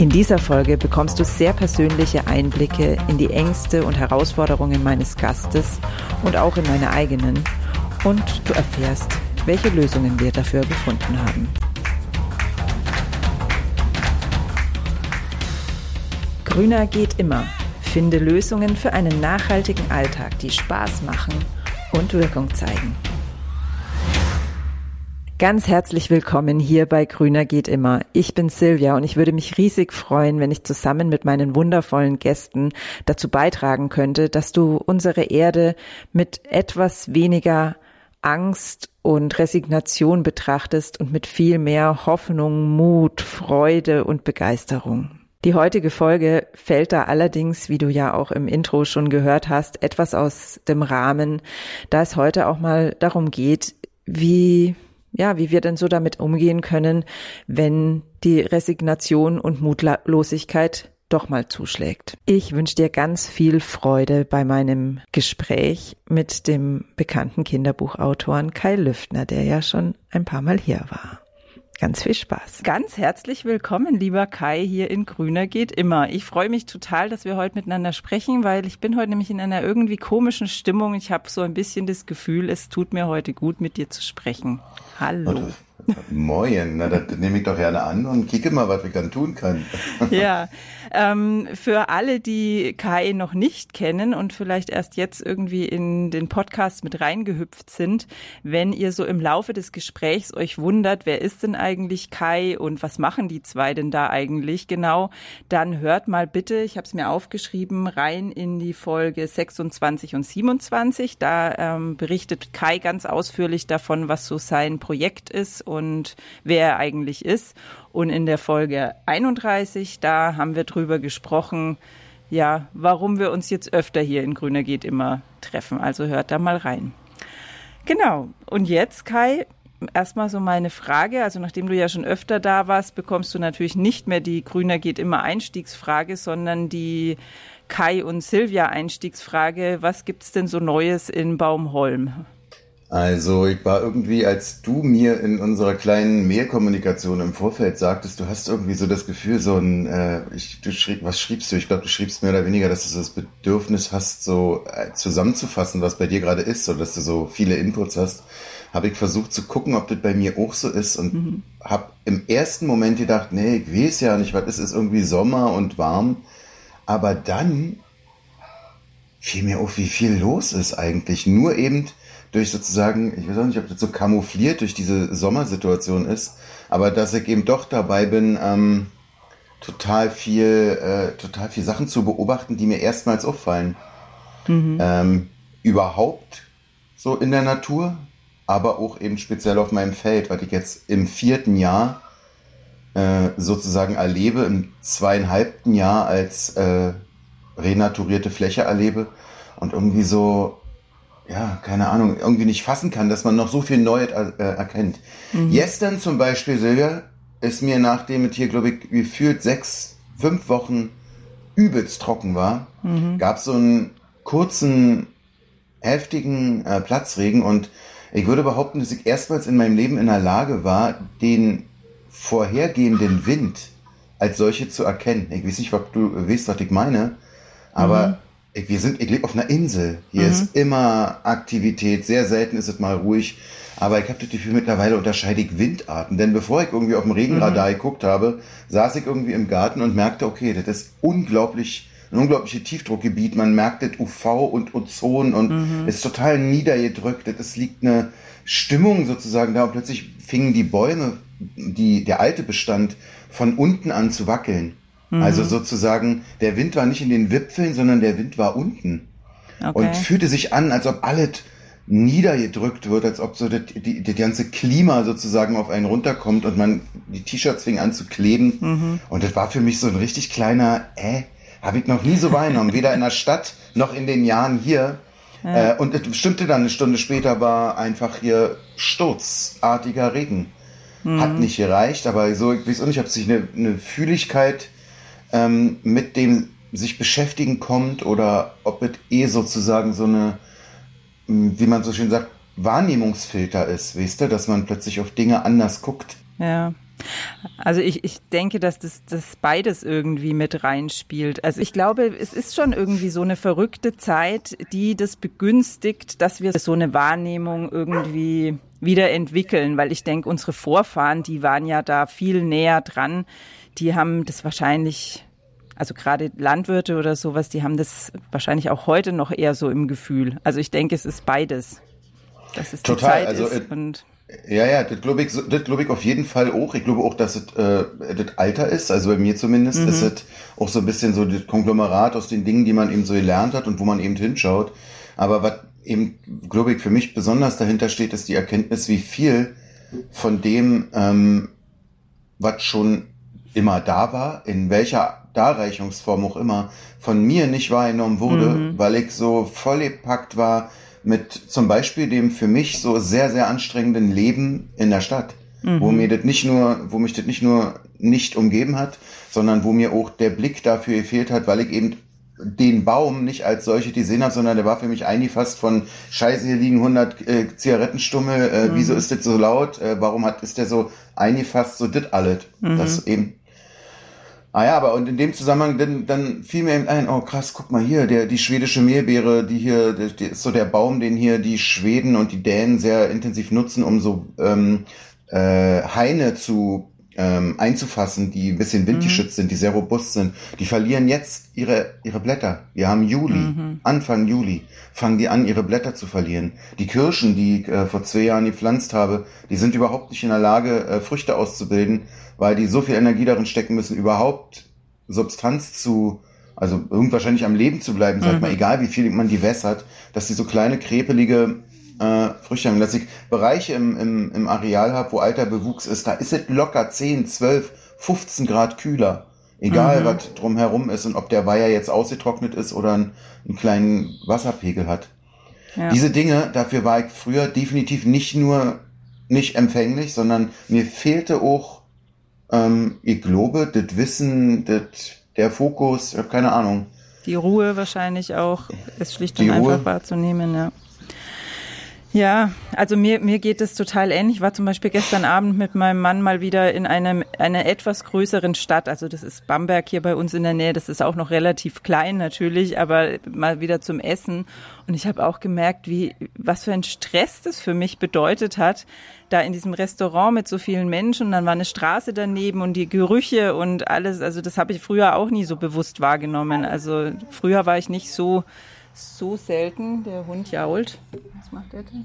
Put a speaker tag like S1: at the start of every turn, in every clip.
S1: In dieser Folge bekommst du sehr persönliche Einblicke in die Ängste und Herausforderungen meines Gastes und auch in meine eigenen. Und du erfährst, welche Lösungen wir dafür gefunden haben. Grüner geht immer. Finde Lösungen für einen nachhaltigen Alltag, die Spaß machen und Wirkung zeigen. Ganz herzlich willkommen hier bei Grüner geht immer. Ich bin Silvia und ich würde mich riesig freuen, wenn ich zusammen mit meinen wundervollen Gästen dazu beitragen könnte, dass du unsere Erde mit etwas weniger Angst und Resignation betrachtest und mit viel mehr Hoffnung, Mut, Freude und Begeisterung. Die heutige Folge fällt da allerdings, wie du ja auch im Intro schon gehört hast, etwas aus dem Rahmen, da es heute auch mal darum geht, wie ja, wie wir denn so damit umgehen können, wenn die Resignation und Mutlosigkeit doch mal zuschlägt. Ich wünsche dir ganz viel Freude bei meinem Gespräch mit dem bekannten Kinderbuchautoren Kai Lüftner, der ja schon ein paar Mal hier war. Ganz viel Spaß. Ganz herzlich willkommen, lieber Kai, hier in Grüner geht immer. Ich freue mich total, dass wir heute miteinander sprechen, weil ich bin heute nämlich in einer irgendwie komischen Stimmung. Ich habe so ein bisschen das Gefühl, es tut mir heute gut, mit dir zu sprechen. Hallo.
S2: Moin, na, das nehme ich doch gerne an und kicke mal, was wir dann tun können.
S1: Ja, ähm, für alle, die Kai noch nicht kennen und vielleicht erst jetzt irgendwie in den Podcast mit reingehüpft sind, wenn ihr so im Laufe des Gesprächs euch wundert, wer ist denn eigentlich Kai und was machen die zwei denn da eigentlich genau, dann hört mal bitte, ich habe es mir aufgeschrieben, rein in die Folge 26 und 27. Da ähm, berichtet Kai ganz ausführlich davon, was so sein Projekt ist und wer er eigentlich ist. Und in der Folge 31, da haben wir drüber gesprochen, ja, warum wir uns jetzt öfter hier in Grüner geht immer treffen. Also hört da mal rein. Genau. Und jetzt, Kai, erstmal so meine Frage. Also nachdem du ja schon öfter da warst, bekommst du natürlich nicht mehr die Grüner geht immer Einstiegsfrage, sondern die Kai und Silvia Einstiegsfrage. Was gibt's denn so Neues in Baumholm?
S2: Also ich war irgendwie, als du mir in unserer kleinen Mailkommunikation im Vorfeld sagtest, du hast irgendwie so das Gefühl, so ein, äh, ich, du schrieb, was schriebst du? Ich glaube, du schriebst mehr oder weniger, dass du so das Bedürfnis hast, so äh, zusammenzufassen, was bei dir gerade ist, oder dass du so viele Inputs hast. Habe ich versucht zu gucken, ob das bei mir auch so ist und mhm. habe im ersten Moment gedacht, nee, ich weiß ja nicht, was ist, ist irgendwie Sommer und warm. Aber dann fiel mir auf, wie viel los ist eigentlich. Nur eben durch sozusagen, ich weiß auch nicht, ob das so kamoufliert durch diese Sommersituation ist, aber dass ich eben doch dabei bin, ähm, total viel, äh, total viel Sachen zu beobachten, die mir erstmals auffallen. Mhm. Ähm, überhaupt so in der Natur, aber auch eben speziell auf meinem Feld, was ich jetzt im vierten Jahr äh, sozusagen erlebe, im zweieinhalbten Jahr als äh, renaturierte Fläche erlebe und irgendwie so ja, keine Ahnung, irgendwie nicht fassen kann, dass man noch so viel Neues äh, erkennt. Mhm. Gestern zum Beispiel, Silvia, ist mir nachdem es hier, glaube ich, gefühlt sechs, fünf Wochen übelst trocken war, mhm. gab es so einen kurzen, heftigen äh, Platzregen und ich würde behaupten, dass ich erstmals in meinem Leben in der Lage war, den vorhergehenden Wind als solche zu erkennen. Ich weiß nicht, ob du weißt, was ich meine, aber mhm ich, wir sind, ich lebe auf einer Insel. Hier mhm. ist immer Aktivität. Sehr selten ist es mal ruhig. Aber ich habe das Gefühl, mittlerweile unterscheide ich Windarten. Denn bevor ich irgendwie auf dem Regenradar mhm. geguckt habe, saß ich irgendwie im Garten und merkte, okay, das ist unglaublich, ein unglaubliches Tiefdruckgebiet. Man merkt das UV und Ozon und mhm. ist total niedergedrückt. Es liegt eine Stimmung sozusagen da und plötzlich fingen die Bäume, die, der alte Bestand von unten an zu wackeln. Mhm. Also sozusagen, der Wind war nicht in den Wipfeln, sondern der Wind war unten. Okay. Und fühlte sich an, als ob alles niedergedrückt wird, als ob so das, die, die ganze Klima sozusagen auf einen runterkommt und man die T-Shirts fing an zu kleben. Mhm. Und das war für mich so ein richtig kleiner, äh, habe ich noch nie so wahrgenommen, weder in der Stadt noch in den Jahren hier. Ja. Äh, und es stimmte dann eine Stunde später war einfach hier sturzartiger Regen. Mhm. Hat nicht gereicht, aber so, ich weiß auch nicht, ob sich eine, eine Fühligkeit ähm, mit dem sich beschäftigen kommt oder ob es eh sozusagen so eine, wie man so schön sagt, Wahrnehmungsfilter ist, weißt du, dass man plötzlich auf Dinge anders guckt.
S1: Ja. Also ich, ich denke, dass das, das beides irgendwie mit reinspielt. Also ich glaube, es ist schon irgendwie so eine verrückte Zeit, die das begünstigt, dass wir so eine Wahrnehmung irgendwie wieder entwickeln, weil ich denke, unsere Vorfahren, die waren ja da viel näher dran. Die haben das wahrscheinlich also gerade Landwirte oder sowas, die haben das wahrscheinlich auch heute noch eher so im Gefühl. Also ich denke, es ist beides.
S2: Dass es Total, die Zeit also ist und ja, ja, das glaube ich, das glaube ich auf jeden Fall auch. Ich glaube auch, dass es äh, das Alter ist, also bei mir zumindest, mhm. ist es auch so ein bisschen so das Konglomerat aus den Dingen, die man eben so gelernt hat und wo man eben hinschaut. Aber was eben, glaube ich, für mich besonders dahinter steht, ist die Erkenntnis, wie viel von dem, ähm, was schon immer da war, in welcher Darreichungsform auch immer, von mir nicht wahrgenommen wurde, mhm. weil ich so vollgepackt war mit zum Beispiel dem für mich so sehr, sehr anstrengenden Leben in der Stadt. Mhm. Wo mir das nicht nur, wo mich das nicht nur nicht umgeben hat, sondern wo mir auch der Blick dafür gefehlt hat, weil ich eben den Baum nicht als solche gesehen habe, sondern der war für mich eingefasst von Scheiße, hier liegen 100 äh, Zigarettenstummel, äh, mhm. wieso ist das so laut, äh, warum hat, ist der so eingefasst, so dit alles. Mhm. Das eben Ah ja, aber und in dem Zusammenhang dann, dann fiel mir eben ein, oh krass, guck mal hier, der, die schwedische Meerbeere, die hier, die, die ist so der Baum, den hier die Schweden und die Dänen sehr intensiv nutzen, um so ähm, äh, Haine zu ähm, einzufassen, die ein bisschen windgeschützt mhm. sind, die sehr robust sind. Die verlieren jetzt ihre, ihre Blätter. Wir haben Juli, mhm. Anfang Juli, fangen die an, ihre Blätter zu verlieren. Die Kirschen, die ich äh, vor zwei Jahren gepflanzt habe, die sind überhaupt nicht in der Lage, äh, Früchte auszubilden, weil die so viel Energie darin stecken müssen, überhaupt Substanz zu, also irgendwahrscheinlich am Leben zu bleiben, sag mhm. mal, egal wie viel man die wässert, dass die so kleine, krepelige äh, Früchte haben. Dass ich Bereiche im, im, im Areal habe, wo alter Bewuchs ist, da ist es locker 10, 12, 15 Grad kühler. Egal, mhm. was drumherum ist und ob der Weiher jetzt ausgetrocknet ist oder einen, einen kleinen Wasserpegel hat. Ja. Diese Dinge, dafür war ich früher definitiv nicht nur nicht empfänglich, sondern mir fehlte auch ähm, ich glaube, das Wissen, das, der Fokus, ich habe keine Ahnung.
S1: Die Ruhe wahrscheinlich auch, ist schlicht und einfach wahrzunehmen, ja. Ja, also mir, mir geht es total ähnlich. Ich war zum Beispiel gestern Abend mit meinem Mann mal wieder in einem, einer etwas größeren Stadt. Also das ist Bamberg hier bei uns in der Nähe. Das ist auch noch relativ klein natürlich, aber mal wieder zum Essen. Und ich habe auch gemerkt, wie, was für ein Stress das für mich bedeutet hat, da in diesem Restaurant mit so vielen Menschen. Und dann war eine Straße daneben und die Gerüche und alles. Also das habe ich früher auch nie so bewusst wahrgenommen. Also früher war ich nicht so so selten. Der Hund jault. Was macht der denn?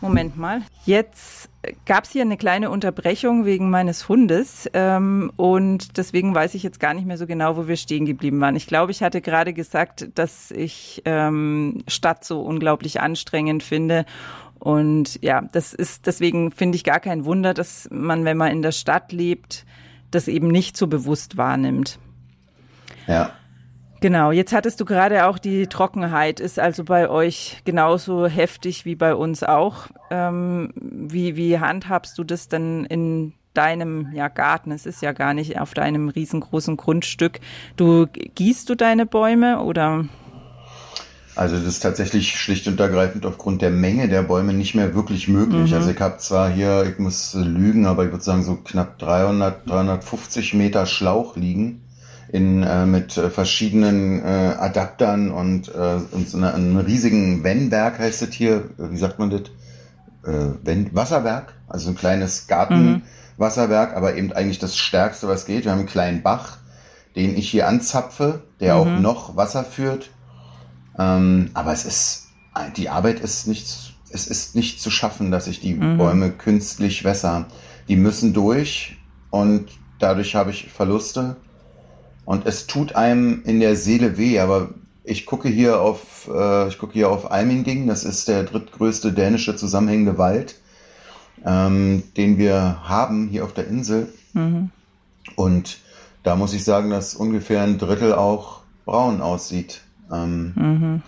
S1: Moment mal. Jetzt gab es hier eine kleine Unterbrechung wegen meines Hundes ähm, und deswegen weiß ich jetzt gar nicht mehr so genau, wo wir stehen geblieben waren. Ich glaube, ich hatte gerade gesagt, dass ich ähm, Stadt so unglaublich anstrengend finde und ja, das ist deswegen finde ich gar kein Wunder, dass man, wenn man in der Stadt lebt, das eben nicht so bewusst wahrnimmt.
S2: Ja.
S1: Genau, jetzt hattest du gerade auch die Trockenheit, ist also bei euch genauso heftig wie bei uns auch. Ähm, wie, wie handhabst du das denn in deinem ja, Garten? Es ist ja gar nicht auf deinem riesengroßen Grundstück. Du gießt du deine Bäume oder?
S2: Also das ist tatsächlich schlicht und ergreifend aufgrund der Menge der Bäume nicht mehr wirklich möglich. Mhm. Also ich habe zwar hier, ich muss lügen, aber ich würde sagen so knapp 300, 350 Meter Schlauch liegen in, äh, mit äh, verschiedenen äh, Adaptern und, äh, und so einer, einem riesigen Wennberg heißt es hier, äh, wie sagt man das? Äh, Wenn Wasserwerk, also ein kleines Gartenwasserwerk, mhm. aber eben eigentlich das Stärkste, was geht. Wir haben einen kleinen Bach, den ich hier anzapfe, der mhm. auch noch Wasser führt. Ähm, aber es ist, die Arbeit ist nicht, es ist nicht zu schaffen, dass ich die mhm. Bäume künstlich wässer. Die müssen durch und dadurch habe ich Verluste. Und es tut einem in der Seele weh, aber ich gucke hier auf, äh, ich gucke hier auf Alminding, das ist der drittgrößte dänische zusammenhängende Wald, ähm, den wir haben hier auf der Insel. Mhm. Und da muss ich sagen, dass ungefähr ein Drittel auch braun aussieht. Ähm, mhm.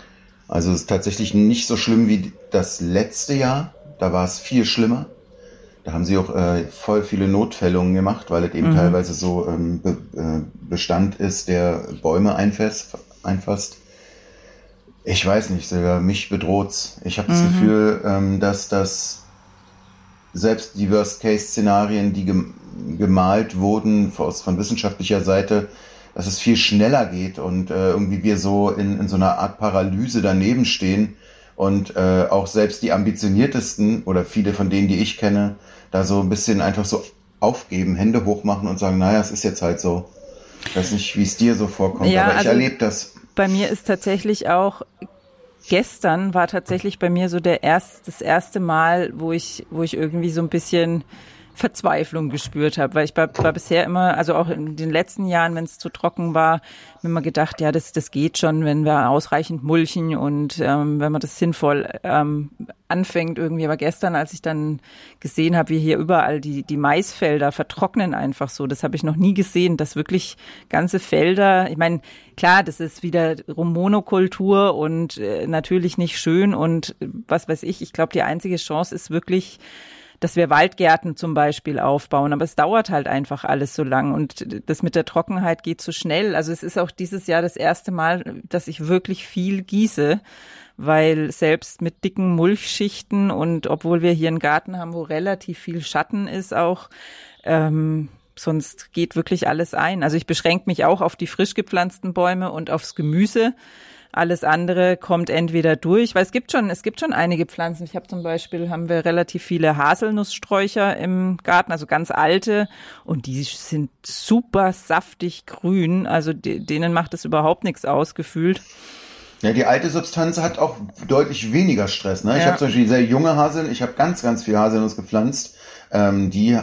S2: Also es ist tatsächlich nicht so schlimm wie das letzte Jahr. Da war es viel schlimmer. Da haben sie auch äh, voll viele Notfällungen gemacht, weil es eben mhm. teilweise so ähm, Be äh, Bestand ist, der Bäume einfasst. einfasst. Ich weiß nicht, sogar mich bedroht's. Ich habe das mhm. Gefühl, ähm, dass das selbst die Worst-Case-Szenarien, die gemalt wurden von wissenschaftlicher Seite, dass es viel schneller geht und äh, irgendwie wir so in, in so einer Art Paralyse daneben stehen und äh, auch selbst die ambitioniertesten oder viele von denen, die ich kenne, da so ein bisschen einfach so aufgeben, Hände hochmachen und sagen, naja, es ist jetzt halt so. Ich weiß nicht, wie es dir so vorkommt, ja, aber ich also erlebe das.
S1: Bei mir ist tatsächlich auch gestern war tatsächlich bei mir so der erst, das erste Mal, wo ich, wo ich irgendwie so ein bisschen Verzweiflung gespürt habe, weil ich war, war bisher immer, also auch in den letzten Jahren, wenn es zu trocken war, mir immer gedacht, ja, das, das geht schon, wenn wir ausreichend mulchen und ähm, wenn man das sinnvoll ähm, anfängt irgendwie. Aber gestern, als ich dann gesehen habe, wie hier überall die, die Maisfelder vertrocknen einfach so, das habe ich noch nie gesehen, dass wirklich ganze Felder, ich meine, klar, das ist wieder Monokultur und äh, natürlich nicht schön und äh, was weiß ich, ich glaube, die einzige Chance ist wirklich, dass wir Waldgärten zum Beispiel aufbauen. Aber es dauert halt einfach alles so lang und das mit der Trockenheit geht so schnell. Also es ist auch dieses Jahr das erste Mal, dass ich wirklich viel gieße, weil selbst mit dicken Mulchschichten und obwohl wir hier einen Garten haben, wo relativ viel Schatten ist, auch ähm, sonst geht wirklich alles ein. Also ich beschränke mich auch auf die frisch gepflanzten Bäume und aufs Gemüse. Alles andere kommt entweder durch, weil es gibt schon, es gibt schon einige Pflanzen. Ich habe zum Beispiel, haben wir relativ viele Haselnusssträucher im Garten, also ganz alte, und die sind super saftig grün. Also denen macht es überhaupt nichts aus, gefühlt.
S2: Ja, die alte Substanz hat auch deutlich weniger Stress. Ne? Ja. Ich habe zum Beispiel sehr junge Haseln, ich habe ganz, ganz viel Haselnuss gepflanzt. Ähm, die,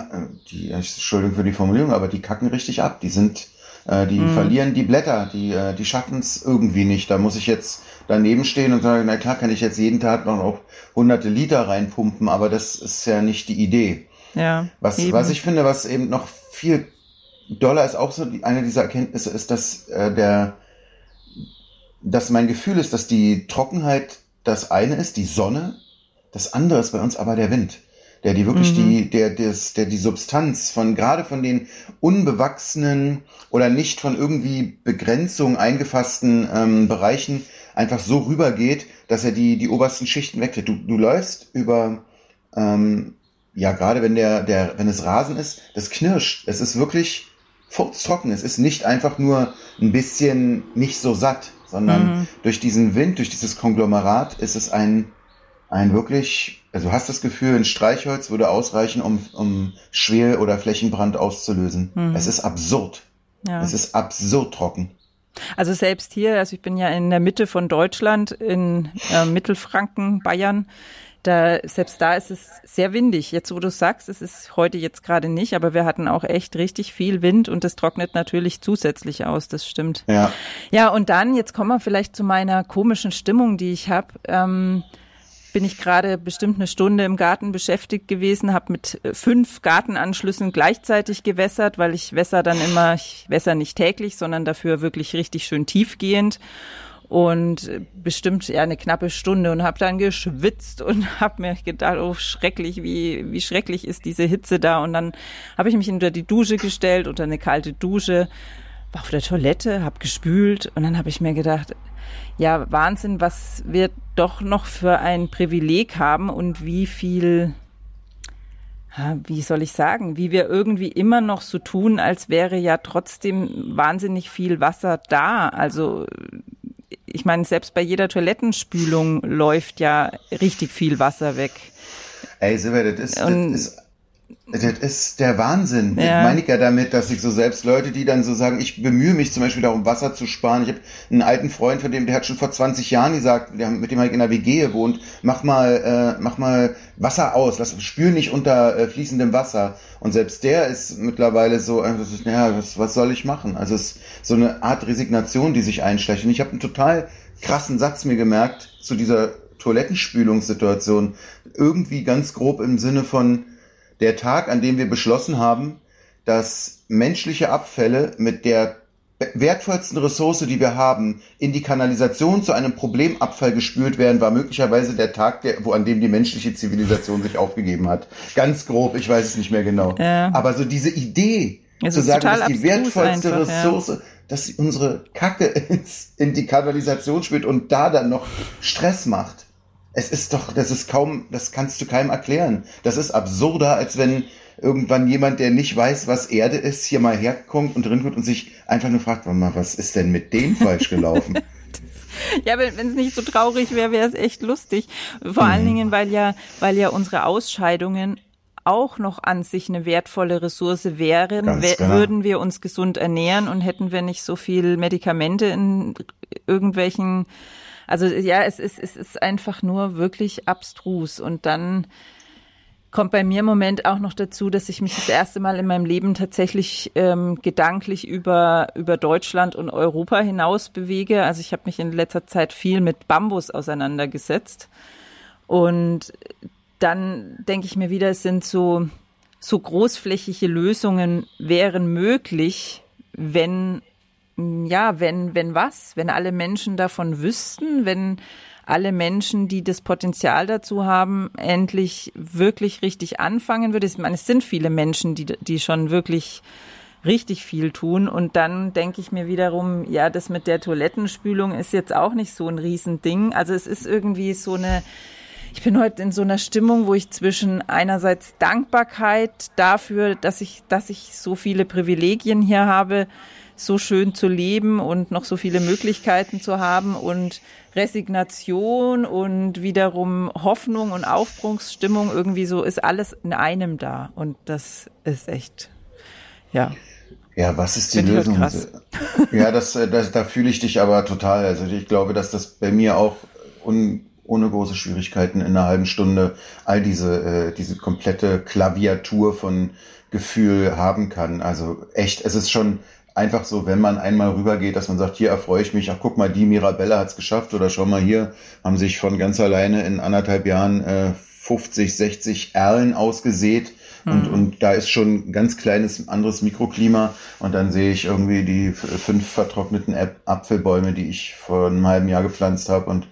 S2: die, Entschuldigung für die Formulierung, aber die kacken richtig ab. Die sind äh, die mhm. verlieren die Blätter, die, äh, die schaffen es irgendwie nicht. Da muss ich jetzt daneben stehen und sagen, na klar kann ich jetzt jeden Tag noch auf hunderte Liter reinpumpen, aber das ist ja nicht die Idee.
S1: Ja,
S2: was, eben. was ich finde, was eben noch viel doller ist, auch so eine dieser Erkenntnisse, ist, dass äh, der, dass mein Gefühl ist, dass die Trockenheit das eine ist, die Sonne, das andere ist bei uns aber der Wind der die wirklich mhm. die, der, des, der die Substanz von gerade von den unbewachsenen oder nicht von irgendwie Begrenzung eingefassten ähm, Bereichen einfach so rübergeht, dass er die, die obersten Schichten wegkriegt. Du, du läufst über, ähm, ja, gerade wenn der, der, wenn es Rasen ist, das knirscht. Es ist wirklich furztrocken. Es ist nicht einfach nur ein bisschen nicht so satt, sondern mhm. durch diesen Wind, durch dieses Konglomerat ist es ein, ein wirklich also du hast das Gefühl, ein Streichholz würde ausreichen, um, um Schwel- oder Flächenbrand auszulösen. Mhm. Es ist absurd. Ja. Es ist absurd trocken.
S1: Also selbst hier, also ich bin ja in der Mitte von Deutschland, in äh, Mittelfranken, Bayern, da, selbst da ist es sehr windig. Jetzt, wo du sagst, es ist heute jetzt gerade nicht, aber wir hatten auch echt richtig viel Wind und das trocknet natürlich zusätzlich aus, das stimmt.
S2: Ja.
S1: Ja, und dann, jetzt kommen wir vielleicht zu meiner komischen Stimmung, die ich habe. Ähm, bin ich gerade bestimmt eine Stunde im Garten beschäftigt gewesen, habe mit äh, fünf Gartenanschlüssen gleichzeitig gewässert, weil ich wässer dann immer, ich wässer nicht täglich, sondern dafür wirklich richtig schön tiefgehend und äh, bestimmt ja eine knappe Stunde und habe dann geschwitzt und habe mir gedacht, oh schrecklich, wie wie schrecklich ist diese Hitze da und dann habe ich mich unter die Dusche gestellt, unter eine kalte Dusche, war auf der Toilette, habe gespült und dann habe ich mir gedacht, ja, Wahnsinn, was wir doch noch für ein Privileg haben und wie viel, wie soll ich sagen, wie wir irgendwie immer noch so tun, als wäre ja trotzdem wahnsinnig viel Wasser da. Also ich meine, selbst bei jeder Toilettenspülung läuft ja richtig viel Wasser weg.
S2: Ey, Silber, das das ist das ist der Wahnsinn. Ja. Ich meine ich ja damit, dass ich so selbst Leute, die dann so sagen, ich bemühe mich zum Beispiel darum, Wasser zu sparen. Ich habe einen alten Freund, von dem, der hat schon vor 20 Jahren gesagt, der, mit dem ich in der WG gewohnt, mach mal, äh, mach mal Wasser aus, lass, spür nicht unter äh, fließendem Wasser. Und selbst der ist mittlerweile so, äh, das ist, ja, was, was soll ich machen? Also es ist so eine Art Resignation, die sich einschleicht. Und ich habe einen total krassen Satz mir gemerkt zu dieser Toilettenspülungssituation. Irgendwie ganz grob im Sinne von, der Tag, an dem wir beschlossen haben, dass menschliche Abfälle mit der wertvollsten Ressource, die wir haben, in die Kanalisation zu einem Problemabfall gespült werden, war möglicherweise der Tag, der, wo an dem die menschliche Zivilisation sich aufgegeben hat. Ganz grob, ich weiß es nicht mehr genau. Ja. Aber so diese Idee, es zu sagen, dass die wertvollste einfach, Ressource, ja. dass unsere Kacke ins, in die Kanalisation spült und da dann noch Stress macht. Es ist doch, das ist kaum, das kannst du keinem erklären. Das ist absurder, als wenn irgendwann jemand, der nicht weiß, was Erde ist, hier mal herkommt und drin kommt und sich einfach nur fragt, mal, was ist denn mit dem falsch gelaufen?
S1: Ja, wenn es nicht so traurig wäre, wäre es echt lustig. Vor mhm. allen Dingen, weil ja, weil ja unsere Ausscheidungen auch noch an sich eine wertvolle Ressource wären, genau. würden wir uns gesund ernähren und hätten wir nicht so viel Medikamente in irgendwelchen, also ja, es ist, es ist einfach nur wirklich abstrus und dann kommt bei mir im Moment auch noch dazu, dass ich mich das erste Mal in meinem Leben tatsächlich ähm, gedanklich über, über Deutschland und Europa hinaus bewege. Also ich habe mich in letzter Zeit viel mit Bambus auseinandergesetzt. Und dann denke ich mir wieder, es sind so, so großflächige Lösungen wären möglich, wenn, ja, wenn, wenn was, wenn alle Menschen davon wüssten, wenn alle Menschen, die das Potenzial dazu haben, endlich wirklich richtig anfangen würde. Ich meine, es sind viele Menschen, die, die schon wirklich richtig viel tun. Und dann denke ich mir wiederum, ja, das mit der Toilettenspülung ist jetzt auch nicht so ein Riesending. Also es ist irgendwie so eine, ich bin heute in so einer Stimmung, wo ich zwischen einerseits Dankbarkeit dafür, dass ich, dass ich so viele Privilegien hier habe, so schön zu leben und noch so viele Möglichkeiten zu haben und Resignation und wiederum Hoffnung und Aufbruchsstimmung irgendwie so ist alles in einem da und das ist echt, ja.
S2: Ja, was ist die Lösung? Ja, das, äh, das, da fühle ich dich aber total. Also ich glaube, dass das bei mir auch un, ohne große Schwierigkeiten in einer halben Stunde all diese, äh, diese komplette Klaviatur von Gefühl haben kann. Also echt, es ist schon einfach so, wenn man einmal rübergeht, dass man sagt, hier erfreue ich mich, ach guck mal, die Mirabelle hat's geschafft oder schau mal hier, haben sich von ganz alleine in anderthalb Jahren äh, 50, 60 Erlen ausgesät. Und, mhm. und da ist schon ein ganz kleines anderes Mikroklima. Und dann sehe ich irgendwie die fünf vertrockneten Apfelbäume, die ich vor einem halben Jahr gepflanzt habe. Und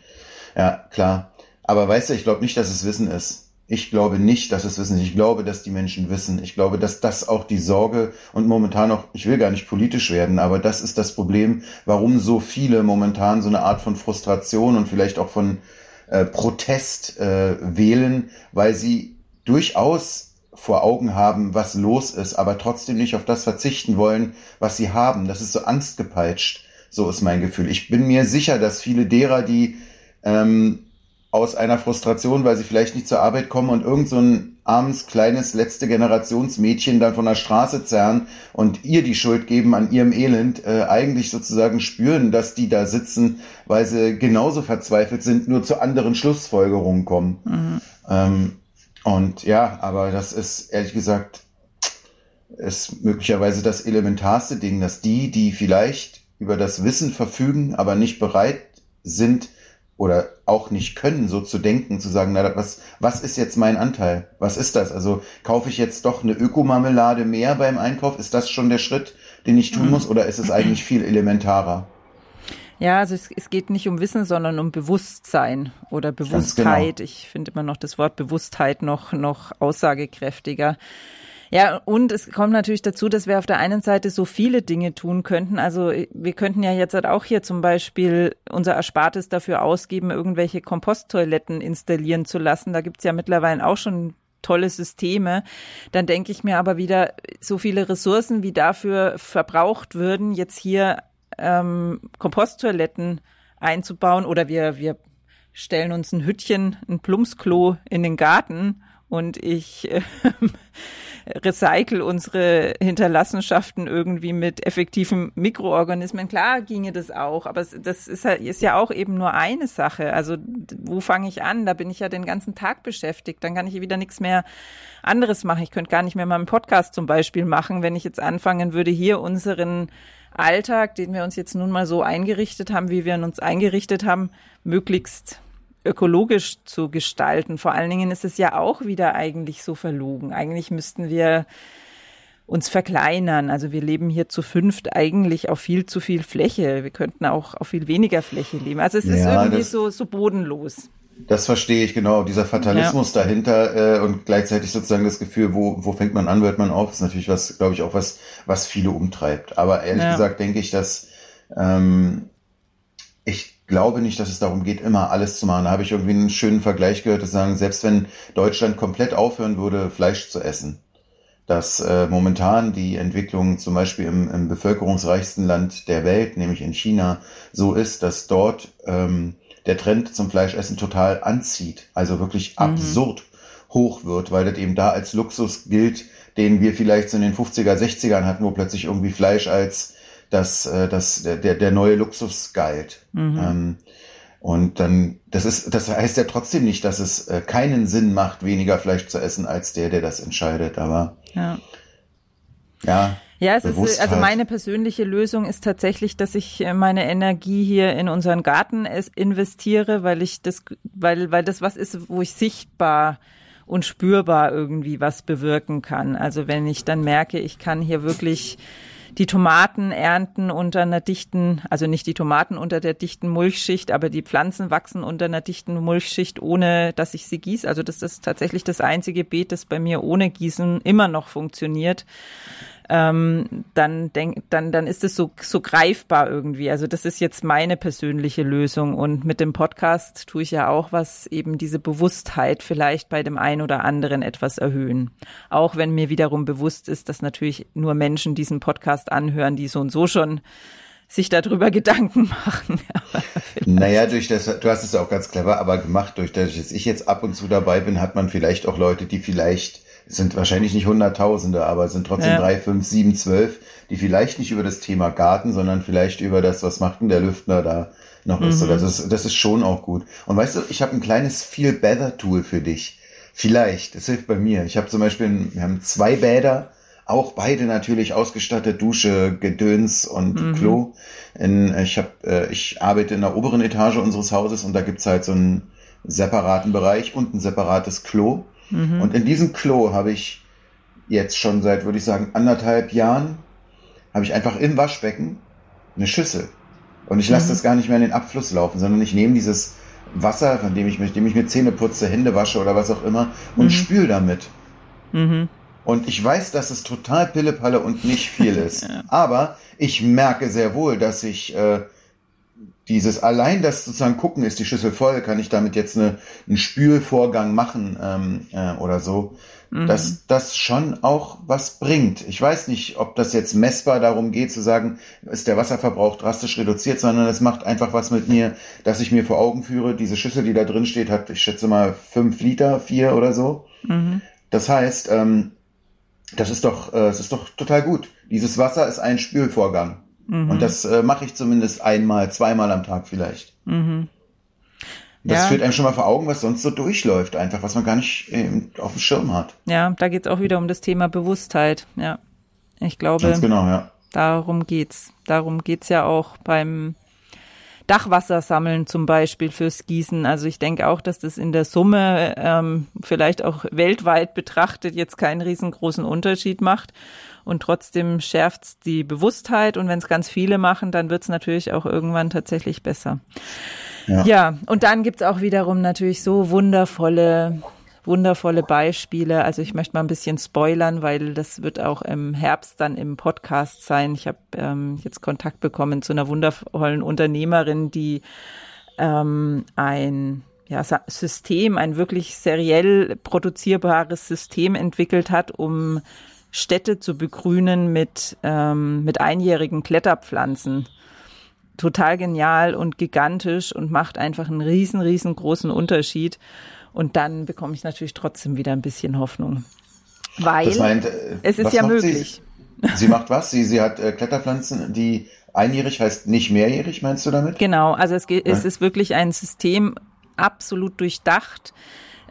S2: ja, klar. Aber weißt du, ich glaube nicht, dass es Wissen ist. Ich glaube nicht, dass es wissen. Ich glaube, dass die Menschen wissen. Ich glaube, dass das auch die Sorge und momentan auch, ich will gar nicht politisch werden, aber das ist das Problem, warum so viele momentan so eine Art von Frustration und vielleicht auch von äh, Protest äh, wählen, weil sie durchaus vor Augen haben, was los ist, aber trotzdem nicht auf das verzichten wollen, was sie haben. Das ist so angstgepeitscht. So ist mein Gefühl. Ich bin mir sicher, dass viele derer, die ähm, aus einer Frustration, weil sie vielleicht nicht zur Arbeit kommen und irgend so ein armes, kleines, letzte Generationsmädchen dann von der Straße zerren und ihr die Schuld geben an ihrem Elend, äh, eigentlich sozusagen spüren, dass die da sitzen, weil sie genauso verzweifelt sind, nur zu anderen Schlussfolgerungen kommen. Mhm. Ähm, und ja, aber das ist ehrlich gesagt, ist möglicherweise das elementarste Ding, dass die, die vielleicht über das Wissen verfügen, aber nicht bereit sind, oder auch nicht können, so zu denken, zu sagen, na, was, was ist jetzt mein Anteil? Was ist das? Also kaufe ich jetzt doch eine Ökomarmelade mehr beim Einkauf? Ist das schon der Schritt, den ich tun mhm. muss? Oder ist es eigentlich viel elementarer?
S1: Ja, also es, es geht nicht um Wissen, sondern um Bewusstsein oder genau. Bewusstheit. Genau. Ich finde immer noch das Wort Bewusstheit noch, noch aussagekräftiger. Ja, und es kommt natürlich dazu, dass wir auf der einen Seite so viele Dinge tun könnten. Also wir könnten ja jetzt halt auch hier zum Beispiel unser Erspartes dafür ausgeben, irgendwelche Komposttoiletten installieren zu lassen. Da gibt's ja mittlerweile auch schon tolle Systeme. Dann denke ich mir aber wieder, so viele Ressourcen, wie dafür verbraucht würden, jetzt hier ähm, Komposttoiletten einzubauen oder wir, wir stellen uns ein Hüttchen, ein Plumpsklo in den Garten und ich äh, recycle unsere Hinterlassenschaften irgendwie mit effektiven Mikroorganismen. Klar ginge das auch, aber das ist, ist ja auch eben nur eine Sache. Also wo fange ich an? Da bin ich ja den ganzen Tag beschäftigt. Dann kann ich wieder nichts mehr anderes machen. Ich könnte gar nicht mehr mal einen Podcast zum Beispiel machen, wenn ich jetzt anfangen würde, hier unseren Alltag, den wir uns jetzt nun mal so eingerichtet haben, wie wir uns eingerichtet haben, möglichst ökologisch zu gestalten. Vor allen Dingen ist es ja auch wieder eigentlich so verlogen. Eigentlich müssten wir uns verkleinern. Also wir leben hier zu fünft eigentlich auf viel zu viel Fläche. Wir könnten auch auf viel weniger Fläche leben. Also es ja, ist irgendwie so, so bodenlos.
S2: Das verstehe ich genau. Dieser Fatalismus ja. dahinter äh, und gleichzeitig sozusagen das Gefühl, wo, wo fängt man an, hört man auf, ist natürlich was, glaube ich, auch was, was viele umtreibt. Aber ehrlich ja. gesagt denke ich, dass ähm, ich glaube nicht, dass es darum geht, immer alles zu machen. Da habe ich irgendwie einen schönen Vergleich gehört, dass sagen, selbst wenn Deutschland komplett aufhören würde, Fleisch zu essen, dass äh, momentan die Entwicklung zum Beispiel im, im bevölkerungsreichsten Land der Welt, nämlich in China, so ist, dass dort ähm, der Trend zum Fleischessen total anzieht, also wirklich mhm. absurd hoch wird, weil das eben da als Luxus gilt, den wir vielleicht so in den 50er, 60ern hatten, wo plötzlich irgendwie Fleisch als das, äh, das, der, der neue Luxus galt. Mhm. Ähm, und dann, das ist, das heißt ja trotzdem nicht, dass es äh, keinen Sinn macht, weniger Fleisch zu essen, als der, der das entscheidet. Aber
S1: ja. Ja, ja, es ist, also meine persönliche Lösung ist tatsächlich, dass ich äh, meine Energie hier in unseren Garten investiere, weil ich das, weil, weil das was ist, wo ich sichtbar und spürbar irgendwie was bewirken kann. Also wenn ich dann merke, ich kann hier wirklich die Tomaten ernten unter einer dichten, also nicht die Tomaten unter der dichten Mulchschicht, aber die Pflanzen wachsen unter einer dichten Mulchschicht, ohne dass ich sie gieße. Also das ist tatsächlich das einzige Beet, das bei mir ohne Gießen immer noch funktioniert ähm, dann denk, dann dann ist es so so greifbar irgendwie. Also das ist jetzt meine persönliche Lösung und mit dem Podcast tue ich ja auch was eben diese Bewusstheit vielleicht bei dem einen oder anderen etwas erhöhen. Auch wenn mir wiederum bewusst ist, dass natürlich nur Menschen diesen Podcast anhören, die so und so schon sich darüber Gedanken machen.
S2: naja, durch das, du hast es auch ganz clever aber gemacht, durch das, dass ich jetzt ab und zu dabei bin, hat man vielleicht auch Leute, die vielleicht sind wahrscheinlich nicht Hunderttausende, aber es sind trotzdem ja. drei, fünf, sieben, zwölf, die vielleicht nicht über das Thema Garten, sondern vielleicht über das, was macht denn der Lüftner da noch mhm. ist. So, das ist. Das ist schon auch gut. Und weißt du, ich habe ein kleines Feel Better Tool für dich. Vielleicht, das hilft bei mir. Ich habe zum Beispiel, wir haben zwei Bäder, auch beide natürlich ausgestattet, Dusche, Gedöns und mhm. Klo. In, ich, hab, äh, ich arbeite in der oberen Etage unseres Hauses und da gibt's halt so einen separaten Bereich und ein separates Klo. Mhm. Und in diesem Klo habe ich jetzt schon seit, würde ich sagen, anderthalb Jahren, habe ich einfach im Waschbecken eine Schüssel. Und ich lasse mhm. das gar nicht mehr in den Abfluss laufen, sondern ich nehme dieses Wasser, von dem ich, mit dem ich mir Zähne putze, Hände wasche oder was auch immer, und mhm. spül damit. Mhm. Und ich weiß, dass es total Pillepalle und nicht viel ist. ja. Aber ich merke sehr wohl, dass ich äh, dieses allein das sozusagen gucken, ist die Schüssel voll, kann ich damit jetzt eine, einen Spülvorgang machen ähm, äh, oder so, mhm. dass das schon auch was bringt. Ich weiß nicht, ob das jetzt messbar darum geht zu sagen, ist der Wasserverbrauch drastisch reduziert, sondern es macht einfach was mit mir, dass ich mir vor Augen führe, diese Schüssel, die da drin steht, hat, ich schätze mal, fünf Liter, vier oder so. Mhm. Das heißt, ähm, das ist doch, äh, es ist doch total gut. Dieses Wasser ist ein Spülvorgang. Mhm. Und das äh, mache ich zumindest einmal, zweimal am Tag vielleicht. Mhm. Das ja. führt einem schon mal vor Augen, was sonst so durchläuft, einfach, was man gar nicht ähm, auf dem Schirm hat.
S1: Ja, da geht's auch wieder um das Thema Bewusstheit. Ja, ich glaube,
S2: genau, ja.
S1: darum geht's. Darum geht's ja auch beim Dachwasser sammeln zum Beispiel fürs Gießen. Also ich denke auch, dass das in der Summe ähm, vielleicht auch weltweit betrachtet jetzt keinen riesengroßen Unterschied macht. Und trotzdem schärft die Bewusstheit. Und wenn es ganz viele machen, dann wird es natürlich auch irgendwann tatsächlich besser. Ja. ja, und dann gibt's auch wiederum natürlich so wundervolle wundervolle Beispiele. Also ich möchte mal ein bisschen spoilern, weil das wird auch im Herbst dann im Podcast sein. Ich habe ähm, jetzt Kontakt bekommen zu einer wundervollen Unternehmerin, die ähm, ein ja, System, ein wirklich seriell produzierbares System entwickelt hat, um Städte zu begrünen mit, ähm, mit einjährigen Kletterpflanzen. Total genial und gigantisch und macht einfach einen riesen, riesengroßen Unterschied. Und dann bekomme ich natürlich trotzdem wieder ein bisschen Hoffnung. Weil meint, äh, es ist ja möglich.
S2: Sie? sie? macht was? Sie, sie hat äh, Kletterpflanzen, die einjährig heißt nicht mehrjährig, meinst du damit?
S1: Genau, also es, geht, ja. es ist wirklich ein System absolut durchdacht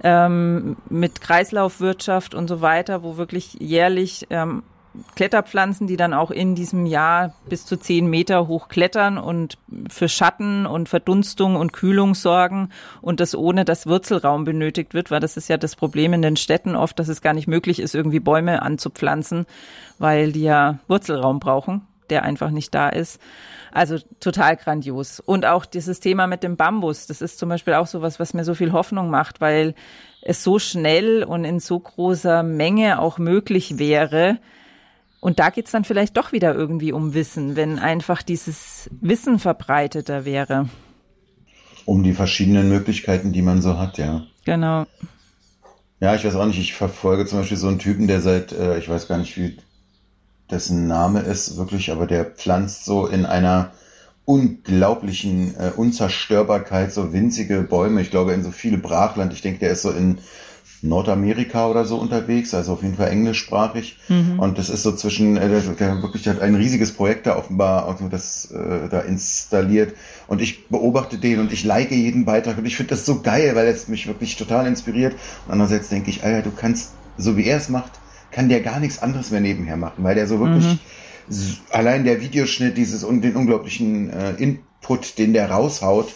S1: ähm, mit Kreislaufwirtschaft und so weiter, wo wirklich jährlich ähm, Kletterpflanzen, die dann auch in diesem Jahr bis zu zehn Meter hoch klettern und für Schatten und Verdunstung und Kühlung sorgen und das ohne dass Wurzelraum benötigt wird, weil das ist ja das Problem in den Städten oft, dass es gar nicht möglich ist, irgendwie Bäume anzupflanzen, weil die ja Wurzelraum brauchen, der einfach nicht da ist. Also total grandios. Und auch dieses Thema mit dem Bambus, das ist zum Beispiel auch sowas, was mir so viel Hoffnung macht, weil es so schnell und in so großer Menge auch möglich wäre, Und da geht's dann vielleicht doch wieder irgendwie um Wissen, wenn einfach dieses Wissen verbreiteter wäre.
S2: Um die verschiedenen Möglichkeiten, die man so hat, ja.
S1: Genau.
S2: Ja, ich weiß auch nicht, ich verfolge zum Beispiel so einen Typen, der seit, äh, ich weiß gar nicht, wie dessen Name ist, wirklich, aber der pflanzt so in einer unglaublichen äh, Unzerstörbarkeit so winzige Bäume. Ich glaube, in so viele Brachland. Ich denke, der ist so in Nordamerika oder so unterwegs, also auf jeden Fall englischsprachig. Mhm. Und das ist so zwischen, äh, der wirklich hat ein riesiges Projekt da offenbar also das äh, da installiert. Und ich beobachte den und ich like jeden Beitrag und ich finde das so geil, weil es mich wirklich total inspiriert. Und andererseits denke ich, Alter, du kannst, so wie er es macht, kann der gar nichts anderes mehr nebenher machen, weil der so wirklich mhm. Allein der Videoschnitt, dieses und den unglaublichen äh, Input, den der raushaut,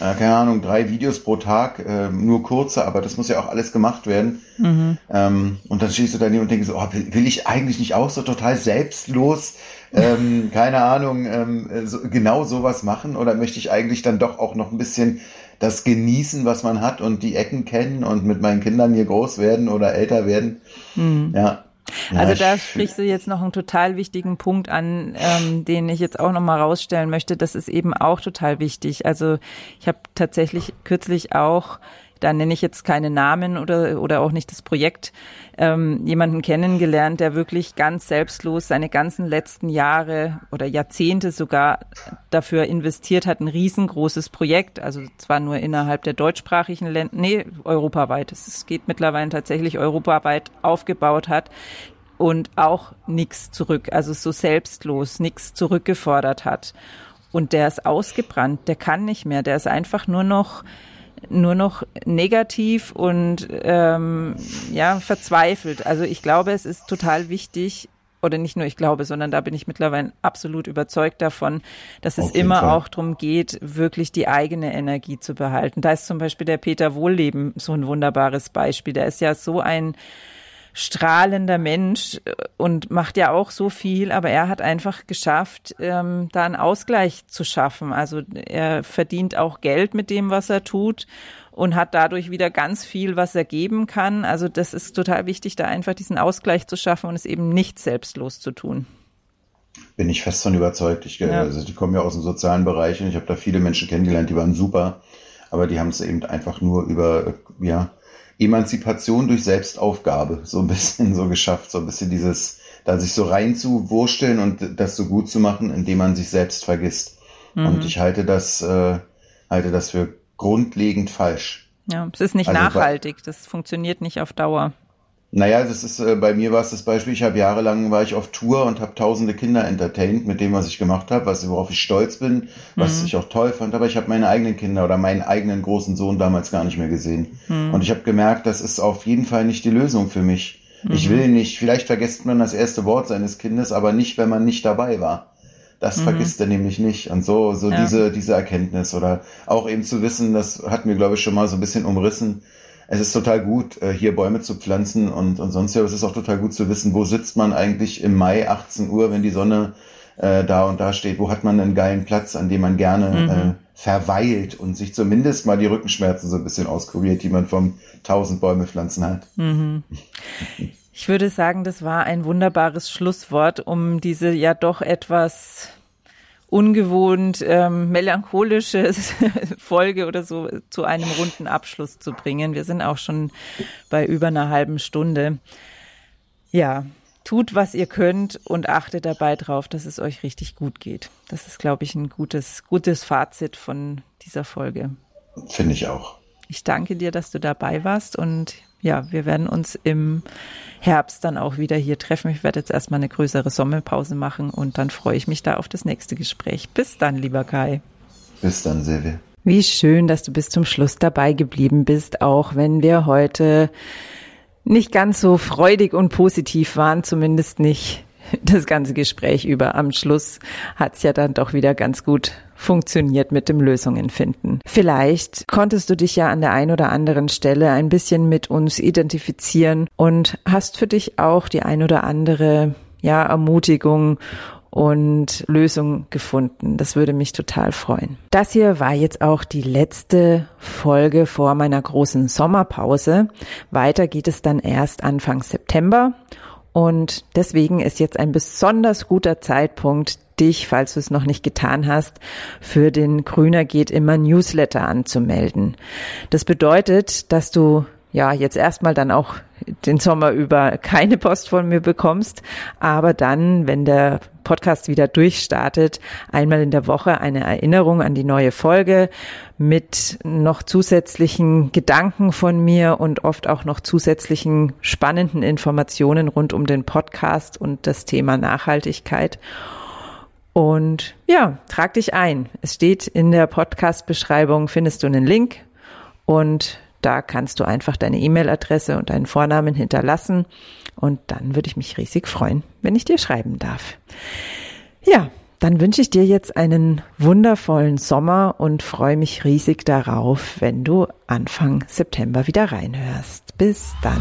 S2: äh, keine Ahnung, drei Videos pro Tag, äh, nur kurze, aber das muss ja auch alles gemacht werden. Mhm. Ähm, und dann stehst du daneben und denkst so, oh, will, ich eigentlich nicht auch so total selbstlos, ähm, keine Ahnung, ähm, so, genau sowas machen? Oder möchte ich eigentlich dann doch auch noch ein bisschen das genießen, was man hat und die Ecken kennen und mit meinen Kindern hier groß werden oder älter werden? Mhm. Ja,
S1: also da sprichst du jetzt noch einen total wichtigen Punkt an, ähm, den ich jetzt auch nochmal rausstellen möchte. Das ist eben auch total wichtig. Also ich habe tatsächlich kürzlich auch, da nenne ich jetzt keine Namen oder, oder auch nicht das Projekt, ähm, jemanden kennengelernt, der wirklich ganz selbstlos seine ganzen letzten Jahre oder Jahrzehnte sogar dafür investiert hat, ein riesengroßes Projekt, also zwar nur innerhalb der deutschsprachigen Länder, nee, europaweit, es geht mittlerweile tatsächlich europaweit aufgebaut hat, und auch nichts zurück, also so selbstlos, nichts zurückgefordert hat. Und der ist ausgebrannt, der kann nicht mehr, der ist einfach nur noch nur noch negativ und ähm, ja verzweifelt. Also ich glaube, es ist total wichtig, oder nicht nur ich glaube, sondern da bin ich mittlerweile absolut überzeugt davon, dass es immer Fall. auch darum geht, wirklich die eigene Energie zu behalten. Da ist zum Beispiel der Peter Wohlleben so ein wunderbares Beispiel. Der ist ja so ein strahlender Mensch äh, und macht ja auch so viel, aber er hat einfach geschafft, ähm, da einen Ausgleich zu schaffen. Also er verdient auch Geld mit dem, was er tut und hat dadurch wieder ganz viel, was er geben kann. Also das ist total wichtig, da einfach diesen Ausgleich zu schaffen und es eben nicht selbstlos zu tun.
S2: Bin ich fest von überzeugt. Ich, ja. also die kommen ja aus dem sozialen Bereich und ich habe da viele Menschen kennengelernt, die waren super, aber die haben es eben einfach nur über ja Emanzipation durch Selbstaufgabe so ein bisschen so geschafft, so ein bisschen dieses, da sich so reinzuwursteln und das so gut zu machen, indem man sich selbst vergisst. Mhm. Und ich halte das, äh, halte das für grundlegend falsch.
S1: Ja, es ist nicht also nachhaltig, das funktioniert nicht auf Dauer.
S2: Naja, das ist äh, bei mir war es das Beispiel, ich habe jahrelang war ich auf Tour und habe tausende Kinder entertained mit dem, was ich gemacht habe, was worauf ich stolz bin, was mhm. ich auch toll fand, aber ich habe meine eigenen Kinder oder meinen eigenen großen Sohn damals gar nicht mehr gesehen. Mhm. Und ich habe gemerkt, das ist auf jeden Fall nicht die Lösung für mich. Mhm. Ich will nicht, vielleicht vergisst man das erste Wort seines Kindes, aber nicht, wenn man nicht dabei war. Das mhm. vergisst er nämlich nicht. Und so, so ja. diese, diese Erkenntnis oder auch eben zu wissen, das hat mir, glaube ich, schon mal so ein bisschen umrissen, es ist total gut, äh, hier Bäume zu pflanzen und, und sonst ja. Es ist auch total gut zu wissen, wo sitzt man eigentlich im Mai 18 Uhr, wenn die Sonne äh, da und da steht. Wo hat man einen geilen Platz, an dem man gerne mhm. äh, verweilt und sich zumindest mal die Rückenschmerzen so ein bisschen auskuriert, die man vom tausend Bäume pflanzen hat. Mhm.
S1: Ich würde sagen, das war ein wunderbares Schlusswort, um diese ja doch etwas ungewohnt ähm, melancholische Folge oder so zu einem runden Abschluss zu bringen. Wir sind auch schon bei über einer halben Stunde. Ja, tut, was ihr könnt und achtet dabei drauf, dass es euch richtig gut geht. Das ist, glaube ich, ein gutes, gutes Fazit von dieser Folge.
S2: Finde ich auch.
S1: Ich danke dir, dass du dabei warst und ja, wir werden uns im Herbst dann auch wieder hier treffen. Ich werde jetzt erstmal eine größere Sommerpause machen und dann freue ich mich da auf das nächste Gespräch. Bis dann, lieber Kai.
S2: Bis dann, Silvia.
S1: Wie schön, dass du bis zum Schluss dabei geblieben bist, auch wenn wir heute nicht ganz so freudig und positiv waren, zumindest nicht das ganze Gespräch über. Am Schluss hat's ja dann doch wieder ganz gut funktioniert mit dem Lösungen finden. Vielleicht konntest du dich ja an der einen oder anderen Stelle ein bisschen mit uns identifizieren und hast für dich auch die ein oder andere ja, Ermutigung und Lösung gefunden. Das würde mich total freuen. Das hier war jetzt auch die letzte Folge vor meiner großen Sommerpause. Weiter geht es dann erst Anfang September Und deswegen ist jetzt ein besonders guter Zeitpunkt, dich, falls du es noch nicht getan hast, für den Grüner geht immer Newsletter anzumelden. Das bedeutet, dass du ja jetzt erstmal dann auch den Sommer über keine Post von mir bekommst, aber dann, wenn der Podcast wieder durchstartet, einmal in der Woche eine Erinnerung an die neue Folge mit noch zusätzlichen Gedanken von mir und oft auch noch zusätzlichen spannenden Informationen rund um den Podcast und das Thema Nachhaltigkeit. Und ja, trag dich ein. Es steht in der Podcast-Beschreibung, findest du einen Link und da kannst du einfach deine E-Mail-Adresse und deinen Vornamen hinterlassen. Und dann würde ich mich riesig freuen, wenn ich dir schreiben darf. Ja, dann wünsche ich dir jetzt einen wundervollen Sommer und freue mich riesig darauf, wenn du Anfang September wieder reinhörst. Bis dann.